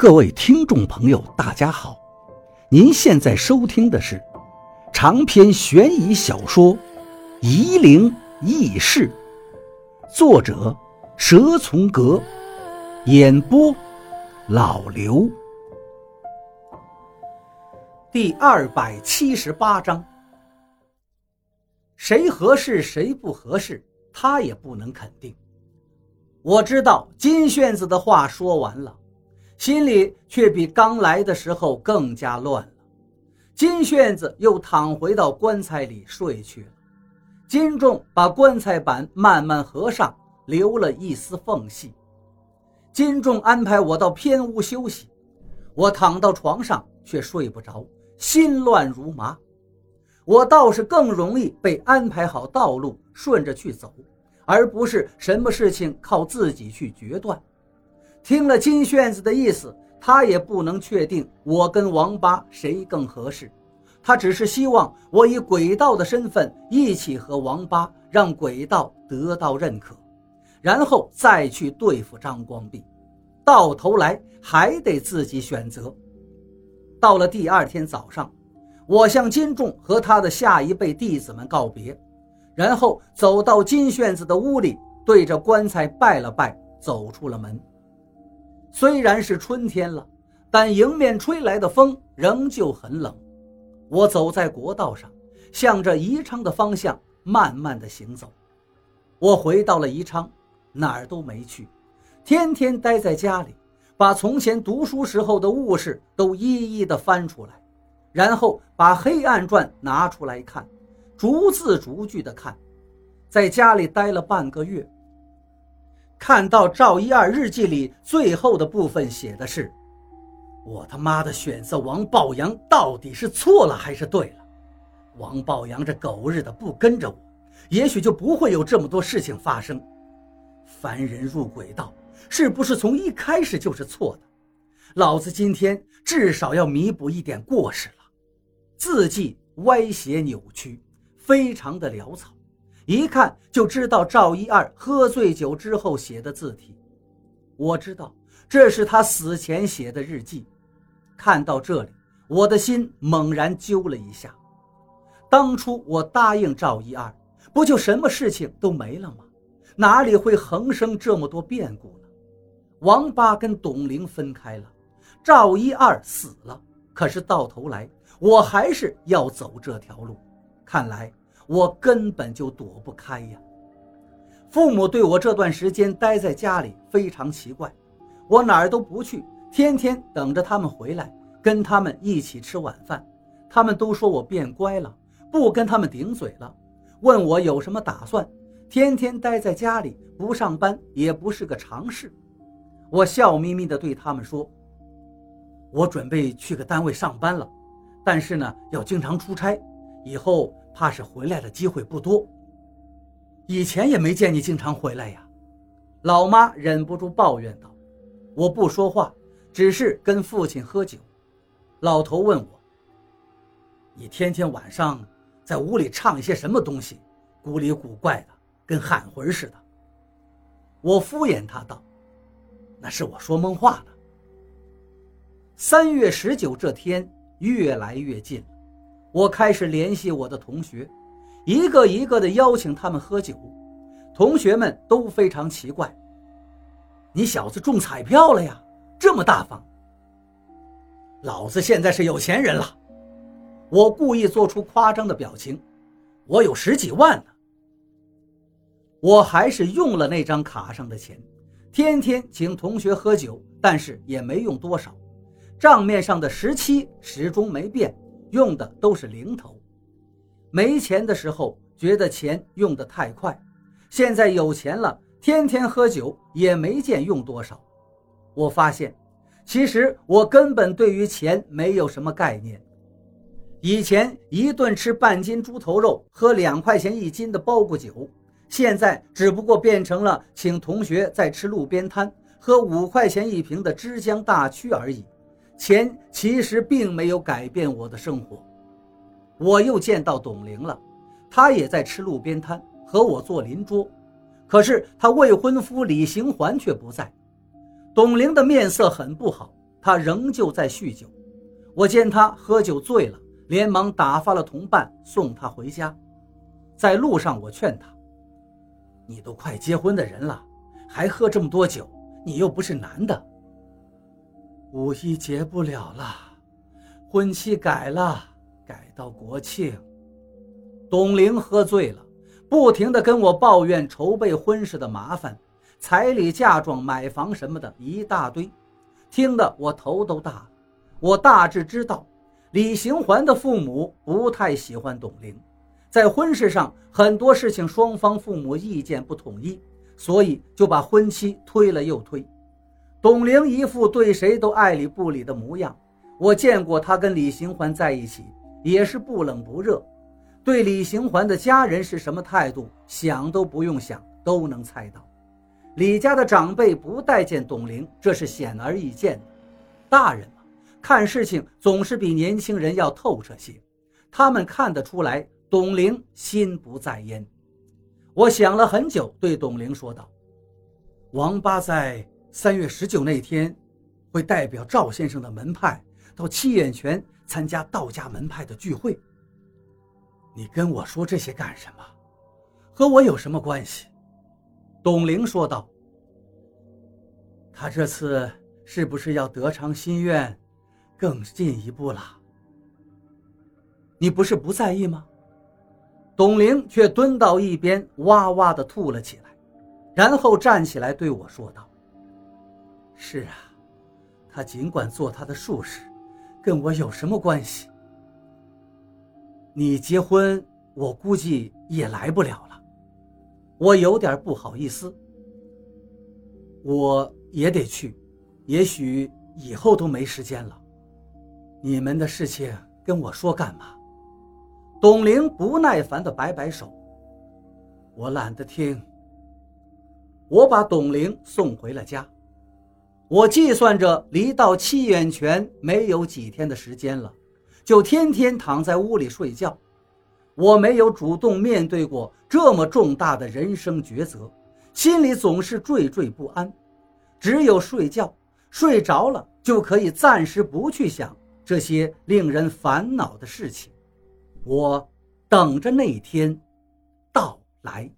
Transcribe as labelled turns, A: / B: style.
A: 各位听众朋友，大家好！您现在收听的是长篇悬疑小说《夷陵轶事》，作者蛇从阁，演播老刘。第二百七十八章，谁合适，谁不合适，他也不能肯定。我知道金炫子的话说完了。心里却比刚来的时候更加乱了。金炫子又躺回到棺材里睡去了。金仲把棺材板慢慢合上，留了一丝缝隙。金仲安排我到偏屋休息，我躺到床上却睡不着，心乱如麻。我倒是更容易被安排好道路，顺着去走，而不是什么事情靠自己去决断。听了金炫子的意思，他也不能确定我跟王八谁更合适。他只是希望我以鬼道的身份一起和王八，让鬼道得到认可，然后再去对付张光弼。到头来还得自己选择。到了第二天早上，我向金仲和他的下一辈弟子们告别，然后走到金炫子的屋里，对着棺材拜了拜，走出了门。虽然是春天了，但迎面吹来的风仍旧很冷。我走在国道上，向着宜昌的方向慢慢的行走。我回到了宜昌，哪儿都没去，天天待在家里，把从前读书时候的物事都一一的翻出来，然后把《黑暗传》拿出来看，逐字逐句的看。在家里待了半个月。看到赵一二日记里最后的部分写的是：“我他妈的选择王宝阳到底是错了还是对了？王宝阳这狗日的不跟着我，也许就不会有这么多事情发生。凡人入鬼道，是不是从一开始就是错的？老子今天至少要弥补一点过失了。”字迹歪斜扭曲，非常的潦草。一看就知道赵一二喝醉酒之后写的字体，我知道这是他死前写的日记。看到这里，我的心猛然揪了一下。当初我答应赵一二，不就什么事情都没了吗？哪里会横生这么多变故呢？王八跟董玲分开了，赵一二死了，可是到头来我还是要走这条路。看来。我根本就躲不开呀！父母对我这段时间待在家里非常奇怪，我哪儿都不去，天天等着他们回来，跟他们一起吃晚饭。他们都说我变乖了，不跟他们顶嘴了，问我有什么打算。天天待在家里不上班也不是个常事。我笑眯眯地对他们说：“我准备去个单位上班了，但是呢，要经常出差，以后。”怕是回来的机会不多。以前也没见你经常回来呀，老妈忍不住抱怨道。我不说话，只是跟父亲喝酒。老头问我：“你天天晚上在屋里唱一些什么东西，古里古怪的，跟喊魂似的。”我敷衍他道：“那是我说梦话呢。”三月十九这天越来越近。我开始联系我的同学，一个一个的邀请他们喝酒。同学们都非常奇怪：“你小子中彩票了呀？这么大方！”老子现在是有钱人了。我故意做出夸张的表情：“我有十几万呢。”我还是用了那张卡上的钱，天天请同学喝酒，但是也没用多少，账面上的十七始终没变。用的都是零头，没钱的时候觉得钱用得太快，现在有钱了，天天喝酒也没见用多少。我发现，其实我根本对于钱没有什么概念。以前一顿吃半斤猪头肉，喝两块钱一斤的包谷酒，现在只不过变成了请同学在吃路边摊，喝五块钱一瓶的枝江大曲而已。钱其实并没有改变我的生活。我又见到董玲了，她也在吃路边摊，和我坐邻桌。可是她未婚夫李行环却不在。董玲的面色很不好，她仍旧在酗酒。我见她喝酒醉了，连忙打发了同伴送她回家。在路上，我劝她：“你都快结婚的人了，还喝这么多酒，你又不是男的。五一结不了了，婚期改了，改到国庆。”董玲喝醉了，不停地跟我抱怨筹备婚事的麻烦，彩礼、嫁妆、买房什么的一大堆，听得我头都大了。我大致知道，李行环的父母不太喜欢董玲，在婚事上很多事情双方父母意见不统一，所以就把婚期推了又推。董玲一副对谁都爱理不理的模样，我见过她跟李行环在一起也是不冷不热，对李行环的家人是什么态度，想都不用想都能猜到。李家的长辈不待见董玲，这是显而易见的，大人嘛。看事情总是比年轻人要透彻些，他们看得出来董玲心不在焉。我想了很久，对董玲说道：“王八在三月十九那天，会代表赵先生的门派到七眼泉参加道家门派的聚会。你跟我说这些干什么？和我有什么关系？”董玲说道：“他这次是不是要得偿心愿？”更进一步了，你不是不在意吗？董玲却蹲到一边，哇哇的吐了起来，然后站起来对我说道：“是啊，他尽管做他的术士，跟我有什么关系？你结婚，我估计也来不了了。我有点不好意思，我也得去，也许以后都没时间了。”你们的事情跟我说干嘛？董玲不耐烦的摆摆手，我懒得听。我把董玲送回了家。我计算着离到七眼泉没有几天的时间了，就天天躺在屋里睡觉。我没有主动面对过这么重大的人生抉择，心里总是惴惴不安。只有睡觉，睡着了就可以暂时不去想。这些令人烦恼的事情，我等着那一天到来。